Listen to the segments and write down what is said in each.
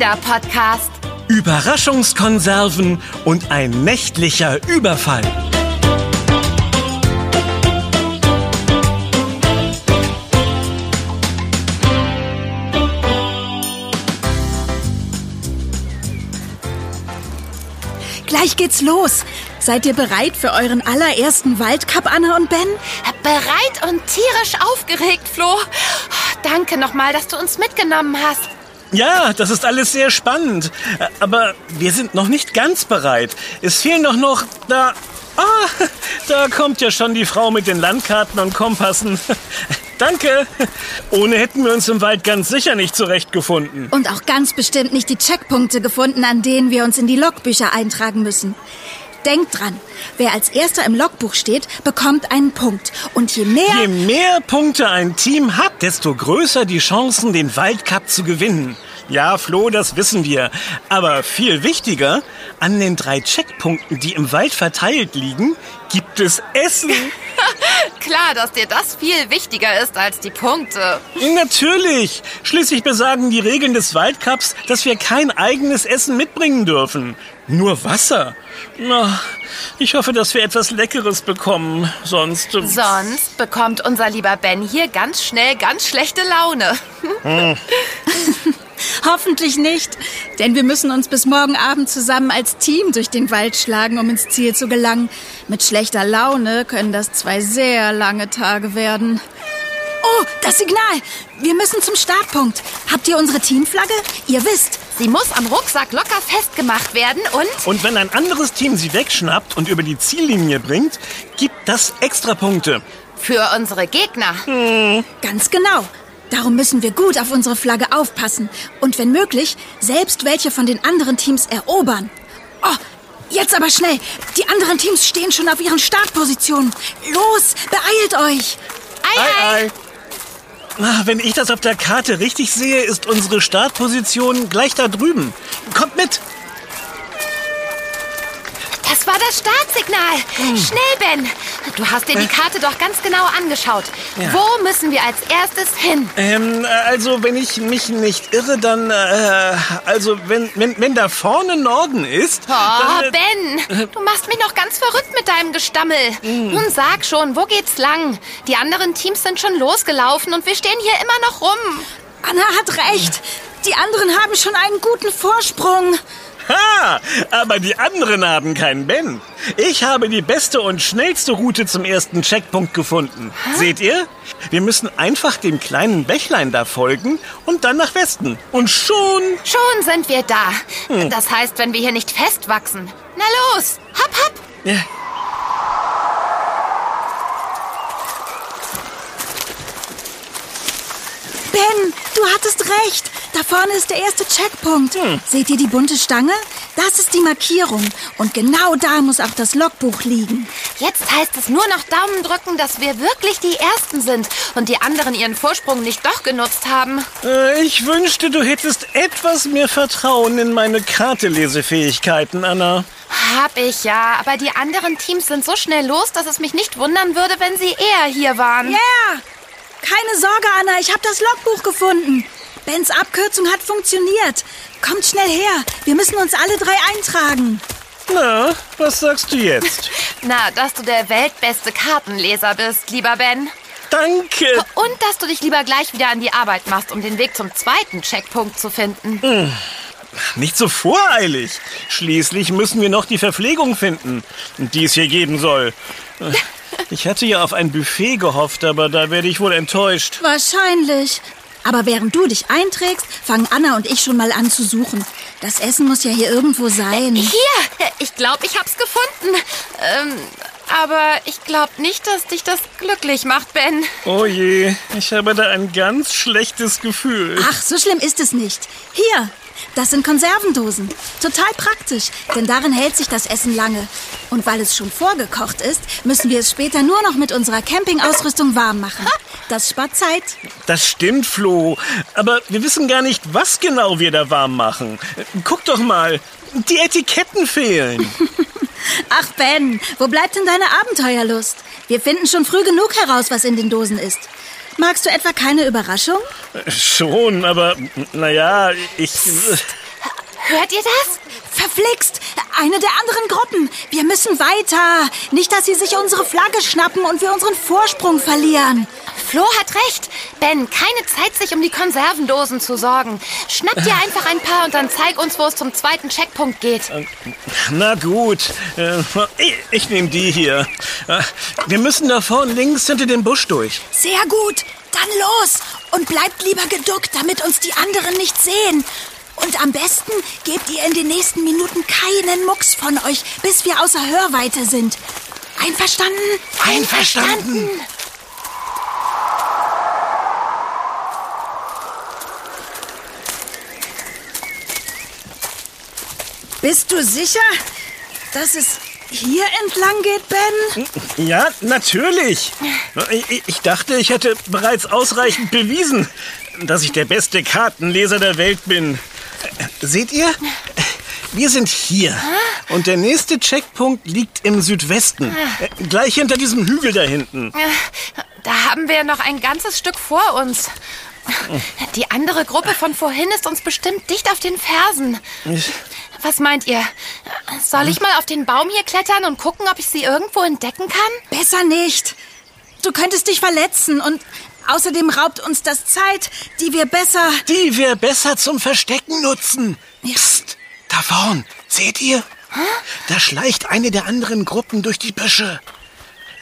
Kinderpodcast. Überraschungskonserven und ein nächtlicher Überfall. Gleich geht's los. Seid ihr bereit für euren allerersten Waldcup, Anna und Ben? Bereit und tierisch aufgeregt, Flo. Danke nochmal, dass du uns mitgenommen hast. Ja, das ist alles sehr spannend. Aber wir sind noch nicht ganz bereit. Es fehlen doch noch da. Ah, da kommt ja schon die Frau mit den Landkarten und Kompassen. Danke. Ohne hätten wir uns im Wald ganz sicher nicht zurechtgefunden. Und auch ganz bestimmt nicht die Checkpunkte gefunden, an denen wir uns in die Logbücher eintragen müssen. Denkt dran, wer als erster im Logbuch steht, bekommt einen Punkt. Und je mehr... Je mehr Punkte ein Team hat, desto größer die Chancen, den Waldcup zu gewinnen. Ja, Flo, das wissen wir. Aber viel wichtiger, an den drei Checkpunkten, die im Wald verteilt liegen, gibt es Essen. Klar, dass dir das viel wichtiger ist als die Punkte. Natürlich. Schließlich besagen die Regeln des Waldcups, dass wir kein eigenes Essen mitbringen dürfen. Nur Wasser. Ich hoffe, dass wir etwas Leckeres bekommen. Sonst. ähm, Sonst bekommt unser lieber Ben hier ganz schnell ganz schlechte Laune. Hoffentlich nicht, denn wir müssen uns bis morgen Abend zusammen als Team durch den Wald schlagen, um ins Ziel zu gelangen. Mit schlechter Laune können das zwei sehr lange Tage werden. Oh, das Signal! Wir müssen zum Startpunkt. Habt ihr unsere Teamflagge? Ihr wisst. Sie muss am Rucksack locker festgemacht werden und... Und wenn ein anderes Team sie wegschnappt und über die Ziellinie bringt, gibt das extra Punkte. Für unsere Gegner. Ganz genau. Darum müssen wir gut auf unsere Flagge aufpassen und wenn möglich selbst welche von den anderen Teams erobern. Oh, jetzt aber schnell. Die anderen Teams stehen schon auf ihren Startpositionen. Los, beeilt euch. Ei, ei. Ah, Wenn ich das auf der Karte richtig sehe, ist unsere Startposition gleich da drüben. Kommt mit! Das war das Startsignal. Schnell, Ben. Du hast dir die Karte doch ganz genau angeschaut. Ja. Wo müssen wir als erstes hin? Ähm, äh, also wenn ich mich nicht irre, dann, äh, also wenn, wenn, wenn da vorne Norden ist, Oh, dann, äh, Ben, du machst mich noch ganz verrückt mit deinem Gestammel. Nun sag schon, wo geht's lang? Die anderen Teams sind schon losgelaufen und wir stehen hier immer noch rum. Anna hat recht. Die anderen haben schon einen guten Vorsprung. Ha! Aber die anderen haben keinen Ben. Ich habe die beste und schnellste Route zum ersten Checkpunkt gefunden. Seht ihr? Wir müssen einfach dem kleinen Bächlein da folgen und dann nach Westen. Und schon... Schon sind wir da. Das heißt, wenn wir hier nicht festwachsen. Na los, hopp, hopp. Ja. Ben, du hattest recht. Da vorne ist der erste Checkpunkt. Seht ihr die bunte Stange? Das ist die Markierung. Und genau da muss auch das Logbuch liegen. Jetzt heißt es nur noch Daumen drücken, dass wir wirklich die Ersten sind und die anderen ihren Vorsprung nicht doch genutzt haben. Äh, Ich wünschte, du hättest etwas mehr Vertrauen in meine Kartelesefähigkeiten, Anna. Hab ich ja, aber die anderen Teams sind so schnell los, dass es mich nicht wundern würde, wenn sie eher hier waren. Ja! Keine Sorge, Anna, ich habe das Logbuch gefunden. Bens Abkürzung hat funktioniert. Kommt schnell her. Wir müssen uns alle drei eintragen. Na, was sagst du jetzt? Na, dass du der weltbeste Kartenleser bist, lieber Ben. Danke. Und dass du dich lieber gleich wieder an die Arbeit machst, um den Weg zum zweiten Checkpunkt zu finden. Nicht so voreilig. Schließlich müssen wir noch die Verpflegung finden, die es hier geben soll. Ich hatte ja auf ein Buffet gehofft, aber da werde ich wohl enttäuscht. Wahrscheinlich. Aber während du dich einträgst, fangen Anna und ich schon mal an zu suchen. Das Essen muss ja hier irgendwo sein. Hier, ich glaube, ich hab's gefunden. Ähm, aber ich glaube nicht, dass dich das glücklich macht, Ben. Oh je, ich habe da ein ganz schlechtes Gefühl. Ach, so schlimm ist es nicht. Hier, das sind Konservendosen. Total praktisch, denn darin hält sich das Essen lange. Und weil es schon vorgekocht ist, müssen wir es später nur noch mit unserer Campingausrüstung warm machen. Das spart Zeit. Das stimmt, Flo. Aber wir wissen gar nicht, was genau wir da warm machen. Guck doch mal, die Etiketten fehlen. Ach Ben, wo bleibt denn deine Abenteuerlust? Wir finden schon früh genug heraus, was in den Dosen ist. Magst du etwa keine Überraschung? Schon, aber naja, ich. Hört ihr das? Verflixt! Eine der anderen Gruppen. Wir müssen weiter. Nicht, dass sie sich unsere Flagge schnappen und wir unseren Vorsprung verlieren. Flo hat recht. Ben, keine Zeit, sich um die Konservendosen zu sorgen. Schnapp dir einfach ein paar und dann zeig uns, wo es zum zweiten Checkpunkt geht. Na gut, äh, ich, nehme die hier. Äh, Wir müssen da vorne links hinter dem Busch durch. Sehr gut. Dann los. Und bleibt lieber geduckt, damit uns die anderen nicht sehen. Und am besten gebt ihr in den nächsten Minuten keinen Mucks von euch, bis wir außer Hörweite sind. Einverstanden? Einverstanden. Bist du sicher, dass es hier entlang geht, Ben? Ja, natürlich. Ich, ich dachte, ich hätte bereits ausreichend bewiesen, dass ich der beste Kartenleser der Welt bin. Seht ihr? Wir sind hier. Und der nächste Checkpunkt liegt im Südwesten. Gleich hinter diesem Hügel da hinten. Da haben wir noch ein ganzes Stück vor uns. Die andere Gruppe von vorhin ist uns bestimmt dicht auf den Fersen. Was meint ihr? Soll ich mal auf den Baum hier klettern und gucken, ob ich sie irgendwo entdecken kann? Besser nicht. Du könntest dich verletzen und außerdem raubt uns das Zeit, die wir besser... Die wir besser zum Verstecken nutzen. Psst, da vorn. Seht ihr? Da schleicht eine der anderen Gruppen durch die Büsche.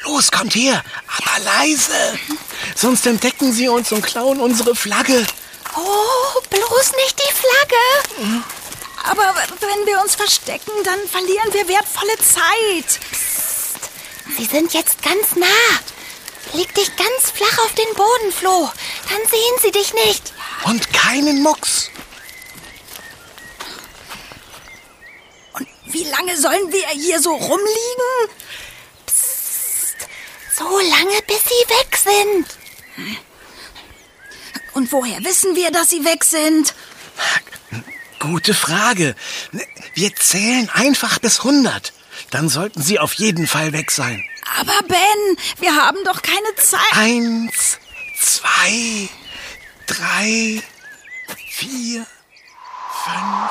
Los, kommt her, aber leise. Sonst entdecken sie uns und klauen unsere Flagge. Oh, bloß nicht die Flagge. Aber wenn wir uns verstecken, dann verlieren wir wertvolle Zeit. Sie sind jetzt ganz nah. Leg dich ganz flach auf den Boden, Flo. Dann sehen sie dich nicht. Und keinen Mucks. Und wie lange sollen wir hier so rumliegen? So lange, bis sie weg sind. Und woher wissen wir, dass sie weg sind? Gute Frage. Wir zählen einfach bis 100. Dann sollten sie auf jeden Fall weg sein. Aber Ben, wir haben doch keine Zeit. Eins, zwei, drei, vier, fünf,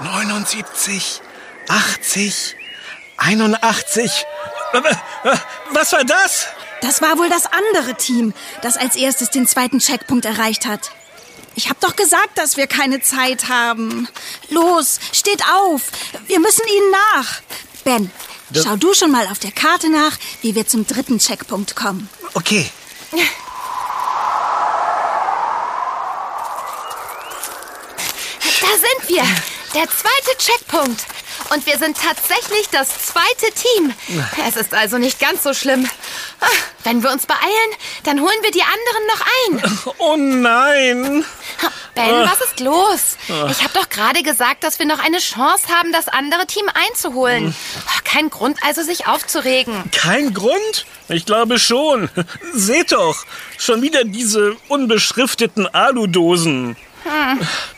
79, 80, 81. Was war das? Das war wohl das andere Team, das als erstes den zweiten Checkpunkt erreicht hat. Ich hab doch gesagt, dass wir keine Zeit haben. Los, steht auf. Wir müssen ihnen nach. Ben, schau du schon mal auf der Karte nach, wie wir zum dritten Checkpunkt kommen. Okay. Da sind wir. Der zweite Checkpunkt. Und wir sind tatsächlich das zweite Team. Es ist also nicht ganz so schlimm. Ah, Wenn wir uns beeilen, dann holen wir die anderen noch ein. Oh nein. Ben, was ist los? Ich habe doch gerade gesagt, dass wir noch eine Chance haben, das andere Team einzuholen. Kein Grund also, sich aufzuregen. Kein Grund? Ich glaube schon. Seht doch, schon wieder diese unbeschrifteten Aludosen.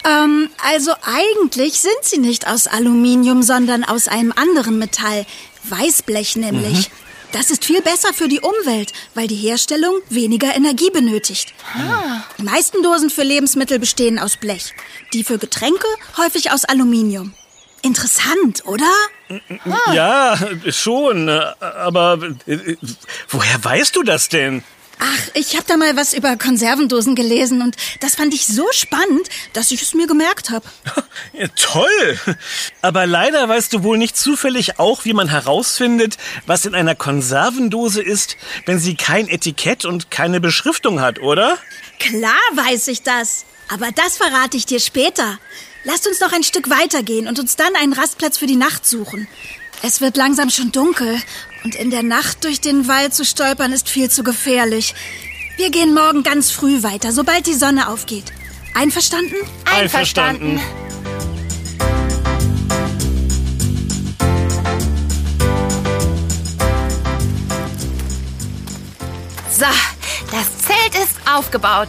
Ähm, also eigentlich sind sie nicht aus Aluminium, sondern aus einem anderen Metall. Weißblech nämlich. Das ist viel besser für die Umwelt, weil die Herstellung weniger Energie benötigt. Die meisten Dosen für Lebensmittel bestehen aus Blech. Die für Getränke häufig aus Aluminium. Interessant, oder? Ja, schon. äh, Aber äh, woher weißt du das denn? Ach, ich habe da mal was über Konservendosen gelesen und das fand ich so spannend, dass ich es mir gemerkt habe. Ja, toll! Aber leider weißt du wohl nicht zufällig auch, wie man herausfindet, was in einer Konservendose ist, wenn sie kein Etikett und keine Beschriftung hat, oder? Klar weiß ich das. Aber das verrate ich dir später. Lasst uns noch ein Stück weitergehen und uns dann einen Rastplatz für die Nacht suchen. Es wird langsam schon dunkel und in der Nacht durch den Wald zu stolpern ist viel zu gefährlich. Wir gehen morgen ganz früh weiter, sobald die Sonne aufgeht. Einverstanden? Einverstanden. So, das Zelt ist aufgebaut.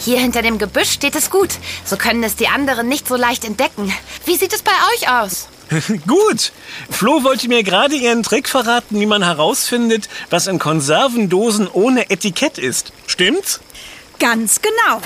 Hier hinter dem Gebüsch steht es gut. So können es die anderen nicht so leicht entdecken. Wie sieht es bei euch aus? Gut. Flo wollte mir gerade ihren Trick verraten, wie man herausfindet, was in Konservendosen ohne Etikett ist. Stimmt's? Ganz genau.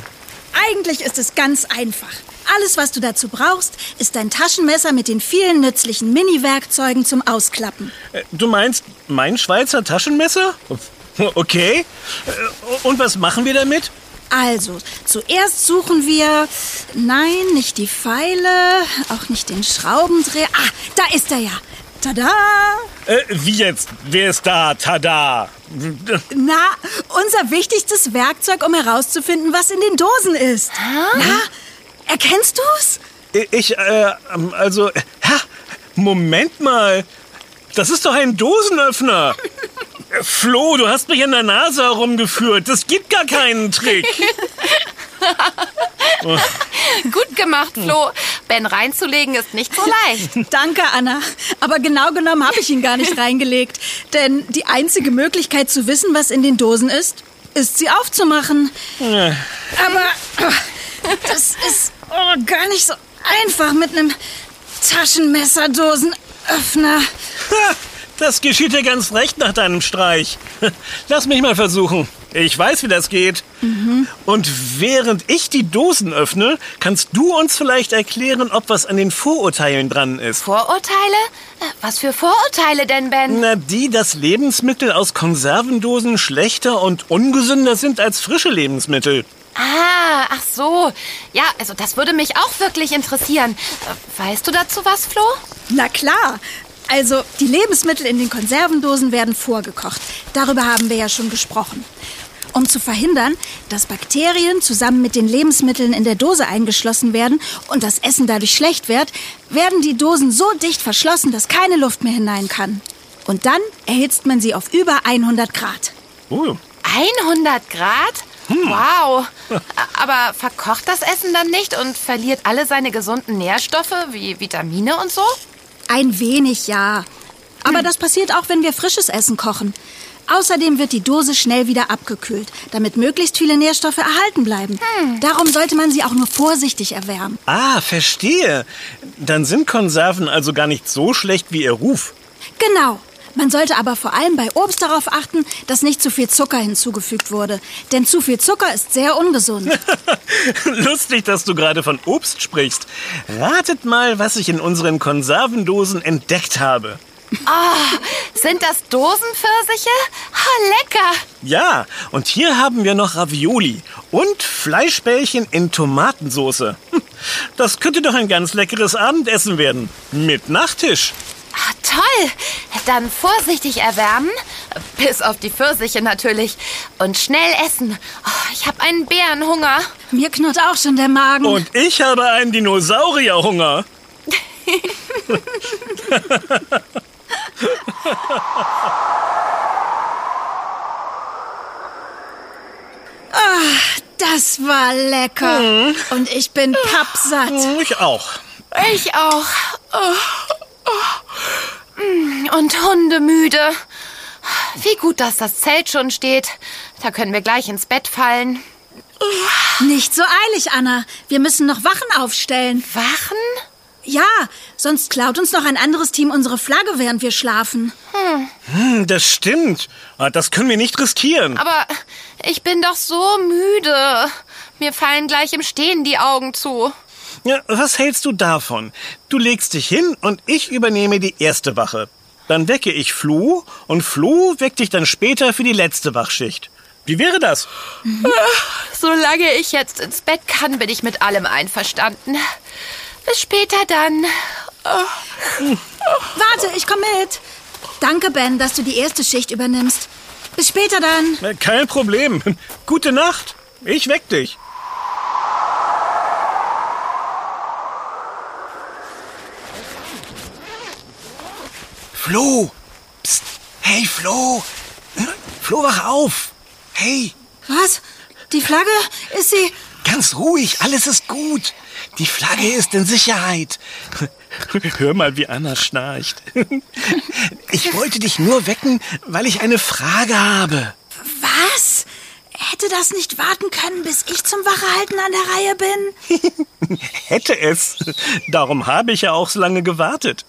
Eigentlich ist es ganz einfach. Alles, was du dazu brauchst, ist dein Taschenmesser mit den vielen nützlichen Mini-Werkzeugen zum Ausklappen. Äh, Du meinst mein Schweizer Taschenmesser? Okay. Äh, Und was machen wir damit? Also, zuerst suchen wir. Nein, nicht die Pfeile, auch nicht den Schraubendreher. Ah, da ist er ja. Tada! Äh, wie jetzt? Wer ist da? Tada! Na, unser wichtigstes Werkzeug, um herauszufinden, was in den Dosen ist. Na, erkennst du's? Ich, äh, ähm, also, ha, Moment mal. Das ist doch ein Dosenöffner. Flo, du hast mich an der Nase herumgeführt. Das gibt gar keinen Trick. Gut gemacht, Flo. Ben reinzulegen ist nicht so leicht. Danke, Anna. Aber genau genommen habe ich ihn gar nicht reingelegt. Denn die einzige Möglichkeit zu wissen, was in den Dosen ist, ist sie aufzumachen. Aber oh, das ist oh, gar nicht so einfach mit einem Taschenmesserdosenöffner. Das geschieht dir ganz recht nach deinem Streich. Lass mich mal versuchen. Ich weiß, wie das geht. Und während ich die Dosen öffne, kannst du uns vielleicht erklären, ob was an den Vorurteilen dran ist. Vorurteile? Äh, Was für Vorurteile denn, Ben? Na, die, dass Lebensmittel aus Konservendosen schlechter und ungesünder sind als frische Lebensmittel. Ah, ach so. Ja, also das würde mich auch wirklich interessieren. Äh, Weißt du dazu was, Flo? Na klar. Also, die Lebensmittel in den Konservendosen werden vorgekocht. Darüber haben wir ja schon gesprochen. Um zu verhindern, dass Bakterien zusammen mit den Lebensmitteln in der Dose eingeschlossen werden und das Essen dadurch schlecht wird, werden die Dosen so dicht verschlossen, dass keine Luft mehr hinein kann. Und dann erhitzt man sie auf über 100 Grad. Oh. 100 Grad? Wow. Aber verkocht das Essen dann nicht und verliert alle seine gesunden Nährstoffe wie Vitamine und so? Ein wenig, ja. Aber das passiert auch, wenn wir frisches Essen kochen. Außerdem wird die Dose schnell wieder abgekühlt, damit möglichst viele Nährstoffe erhalten bleiben. Darum sollte man sie auch nur vorsichtig erwärmen. Ah, verstehe. Dann sind Konserven also gar nicht so schlecht wie ihr Ruf. Genau. Man sollte aber vor allem bei Obst darauf achten, dass nicht zu viel Zucker hinzugefügt wurde. Denn zu viel Zucker ist sehr ungesund. Lustig, dass du gerade von Obst sprichst. Ratet mal, was ich in unseren Konservendosen entdeckt habe. Sind das Dosenpfirsiche? Ha, lecker. Ja, und hier haben wir noch Ravioli und Fleischbällchen in Tomatensoße. Hm, Das könnte doch ein ganz leckeres Abendessen werden. Mit Nachtisch. Ah, toll. Dann vorsichtig erwärmen. Bis auf die Pfirsiche natürlich. Und schnell essen. Oh, ich habe einen Bärenhunger. Mir knurrt auch schon der Magen. Und ich habe einen Dinosaurierhunger. Das war lecker. Und ich bin pappsatt. Ich auch. Ich auch. Oh, oh. Und hundemüde. Wie gut, dass das Zelt schon steht. Da können wir gleich ins Bett fallen. Nicht so eilig, Anna. Wir müssen noch Wachen aufstellen. Wachen? Ja, sonst klaut uns noch ein anderes Team unsere Flagge, während wir schlafen. Hm, das stimmt. Ah, Das können wir nicht riskieren. Aber ich bin doch so müde. Mir fallen gleich im Stehen die Augen zu. Ja, was hältst du davon? Du legst dich hin und ich übernehme die erste Wache. Dann wecke ich Flu und Flu weckt dich dann später für die letzte Wachschicht. Wie wäre das? Solange ich jetzt ins Bett kann, bin ich mit allem einverstanden. Bis später dann. Warte, ich komme mit. Danke, Ben, dass du die erste Schicht übernimmst. Bis später dann. Äh, Kein Problem. Gute Nacht. Ich weck dich. Flo! Psst. Hey, Flo! Flo, wach auf! Hey, Was? Die Flagge? Ist sie... ganz ruhig, alles ist gut. Die Flagge ist in Sicherheit. Hör mal, wie Anna schnarcht. Ich wollte dich nur wecken, weil ich eine Frage habe. Was? Hätte das nicht warten können, bis ich zum Wachehalten an der Reihe bin? Hätte es. Darum habe ich ja auch so lange gewartet.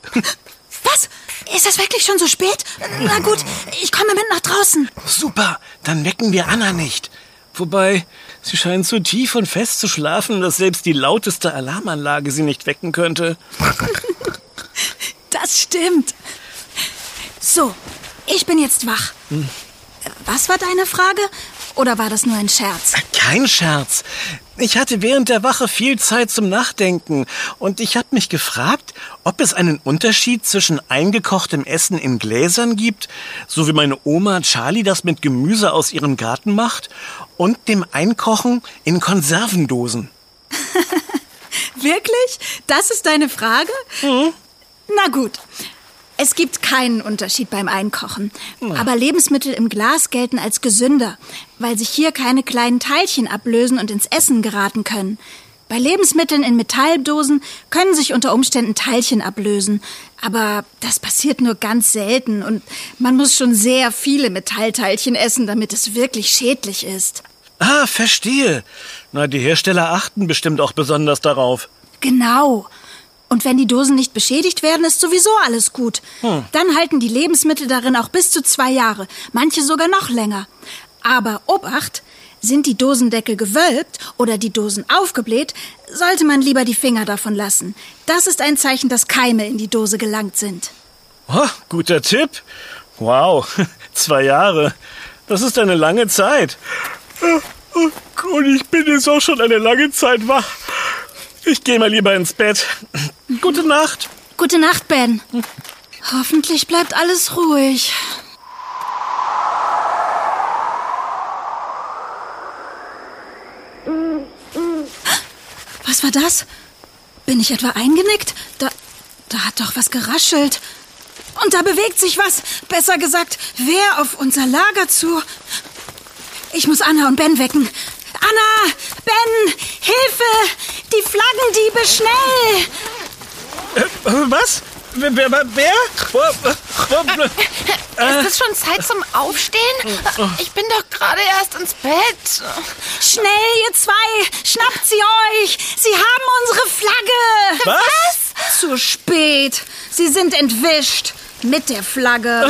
Was? Ist es wirklich schon so spät? Na gut, ich komme mit nach draußen. Super, dann wecken wir Anna nicht. Wobei, sie scheinen zu tief und fest zu schlafen, dass selbst die lauteste Alarmanlage sie nicht wecken könnte. Das stimmt. So, ich bin jetzt wach. Was war deine Frage? Oder war das nur ein Scherz? Kein Scherz. Ich hatte während der Wache viel Zeit zum Nachdenken und ich habe mich gefragt, ob es einen Unterschied zwischen eingekochtem Essen in Gläsern gibt, so wie meine Oma Charlie das mit Gemüse aus ihrem Garten macht, und dem Einkochen in Konservendosen. Wirklich? Das ist deine Frage? Na gut. Es gibt keinen Unterschied beim Einkochen. Aber Lebensmittel im Glas gelten als gesünder, weil sich hier keine kleinen Teilchen ablösen und ins Essen geraten können. Bei Lebensmitteln in Metalldosen können sich unter Umständen Teilchen ablösen. Aber das passiert nur ganz selten und man muss schon sehr viele Metallteilchen essen, damit es wirklich schädlich ist. Ah, verstehe. Na, die Hersteller achten bestimmt auch besonders darauf. Genau. Und wenn die Dosen nicht beschädigt werden, ist sowieso alles gut. Dann halten die Lebensmittel darin auch bis zu zwei Jahre, manche sogar noch länger. Aber Obacht, sind die Dosendeckel gewölbt oder die Dosen aufgebläht, sollte man lieber die Finger davon lassen. Das ist ein Zeichen, dass Keime in die Dose gelangt sind. Oh, guter Tipp. Wow, zwei Jahre. Das ist eine lange Zeit. Und ich bin jetzt auch schon eine lange Zeit wach. Ich gehe mal lieber ins Bett. Gute Nacht. Gute Nacht, Ben. Hoffentlich bleibt alles ruhig. Was war das? Bin ich etwa eingenickt? Da, da hat doch was geraschelt. Und da bewegt sich was. Besser gesagt, wer auf unser Lager zu? Ich muss Anna und Ben wecken. Anna! Ben! Hilfe! Die Flaggendiebe, schnell! Äh, Was? Wer? wer, wer- wo- Ist es schon Zeit zum Aufstehen? Ich bin doch gerade erst ins Bett. Schnell, ihr zwei! Schnappt sie euch! Sie haben unsere Flagge! Was? Zu spät! Sie sind entwischt! Mit der Flagge!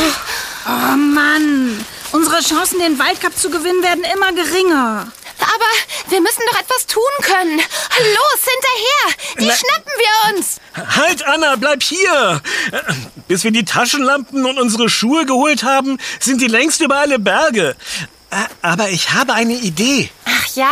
Oh Mann! Unsere Chancen, den Waldcup zu gewinnen, werden immer geringer. Aber wir müssen doch etwas tun können. Los, hinterher! Die Na- schnappen wir uns. Halt, Anna, bleib hier! Bis wir die Taschenlampen und unsere Schuhe geholt haben, sind die längst über alle Berge. Äh, Aber ich habe eine Idee. Ach ja?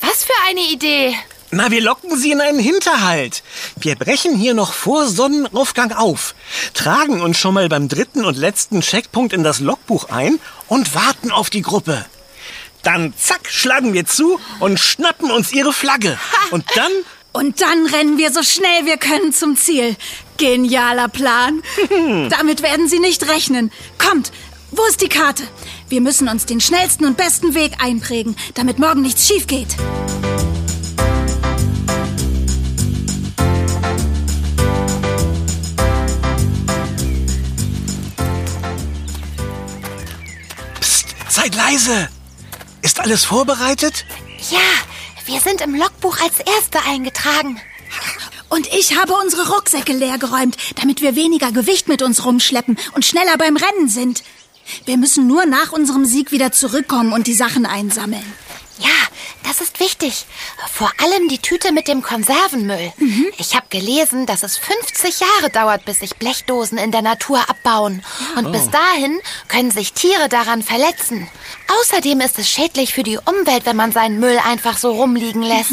Was für eine Idee. Na, wir locken sie in einen Hinterhalt. Wir brechen hier noch vor Sonnenaufgang auf, tragen uns schon mal beim dritten und letzten Checkpunkt in das Logbuch ein und warten auf die Gruppe. Dann zack, schlagen wir zu und schnappen uns ihre Flagge. Und dann Und dann rennen wir so schnell wir können zum Ziel. Genialer Plan. Damit werden sie nicht rechnen. Kommt, wo ist die Karte? Wir müssen uns den schnellsten und besten Weg einprägen, damit morgen nichts schief geht. Psst, seid leise. Ist alles vorbereitet? Ja, wir sind im Logbuch als Erste eingetragen. Und ich habe unsere Rucksäcke leergeräumt, damit wir weniger Gewicht mit uns rumschleppen und schneller beim Rennen sind. Wir müssen nur nach unserem Sieg wieder zurückkommen und die Sachen einsammeln. Ja, das ist wichtig. Vor allem die Tüte mit dem Konservenmüll. Ich habe gelesen, dass es 50 Jahre dauert, bis sich Blechdosen in der Natur abbauen. Und bis dahin können sich Tiere daran verletzen. Außerdem ist es schädlich für die Umwelt, wenn man seinen Müll einfach so rumliegen lässt.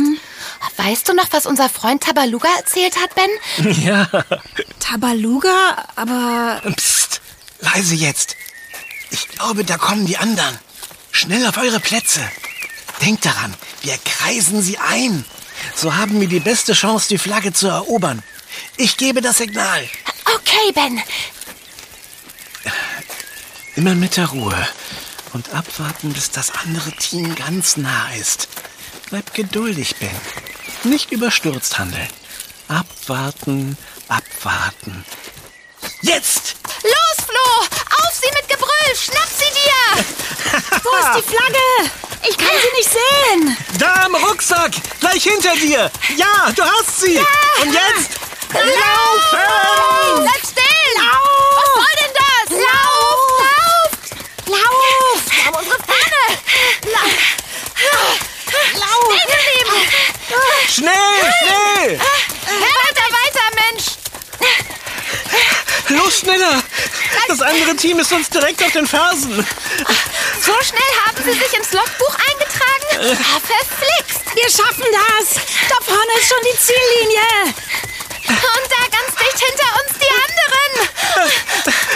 Weißt du noch, was unser Freund Tabaluga erzählt hat, Ben? Ja. Tabaluga, aber Psst, leise jetzt. Ich glaube, da kommen die anderen. Schnell auf eure Plätze. Denkt daran, wir kreisen sie ein. So haben wir die beste Chance, die Flagge zu erobern. Ich gebe das Signal. Okay, Ben. Immer mit der Ruhe und abwarten, bis das andere Team ganz nah ist. Bleib geduldig, Ben. Nicht überstürzt handeln. Abwarten, abwarten. Jetzt! Los, Flo! Auf sie mit Gebrüll! Schnapp sie dir! wo ist die Flagge? Ich kann sie nicht sehen. Da am Rucksack, gleich hinter dir. Ja, du hast sie. Ja. Und jetzt laufen. Bleib still. Lauf. Was soll denn das? Lauf, lauf. Lauf. Wir haben unsere Pfanne. Lauf. Lauf. Stehen geblieben. Schnell, schnell. Ja, weiter, weiter, Mensch. Los, schneller. Das andere Team ist uns direkt auf den Fersen. So schnell haben Sie sich ins Logbuch eingetragen? Ah, verflixt! Wir schaffen das! Da vorne ist schon die Ziellinie! Und da ganz dicht hinter uns die anderen!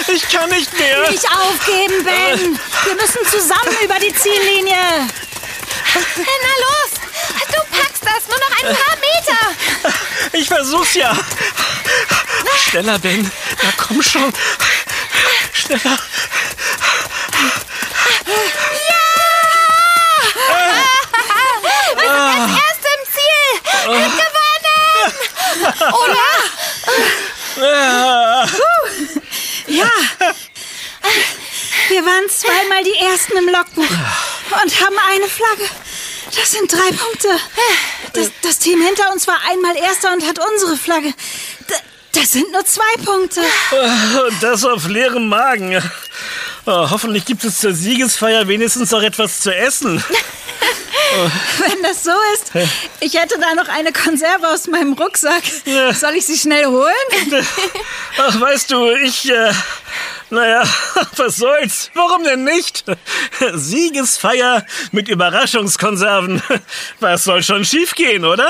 Ich kann nicht mehr. Nicht aufgeben, Ben! Wir müssen zusammen über die Ziellinie! Na los! Du packst das! Nur noch ein paar Meter! Ich versuch's ja. Schneller, Ben. Na komm schon. Schneller. Wir sind als Erste im Ziel! Gewonnen! Oder? Ja! Wir waren zweimal die Ersten im Logbuch und haben eine Flagge. Das sind drei Punkte. Das, das Team hinter uns war einmal Erster und hat unsere Flagge. Das sind nur zwei Punkte. Und das auf leerem Magen. Oh, hoffentlich gibt es zur Siegesfeier wenigstens noch etwas zu essen. Wenn das so ist, ich hätte da noch eine Konserve aus meinem Rucksack. Ja. Soll ich sie schnell holen? Ach, weißt du, ich, äh, naja, was soll's? Warum denn nicht? Siegesfeier mit Überraschungskonserven. Was soll schon schiefgehen, oder?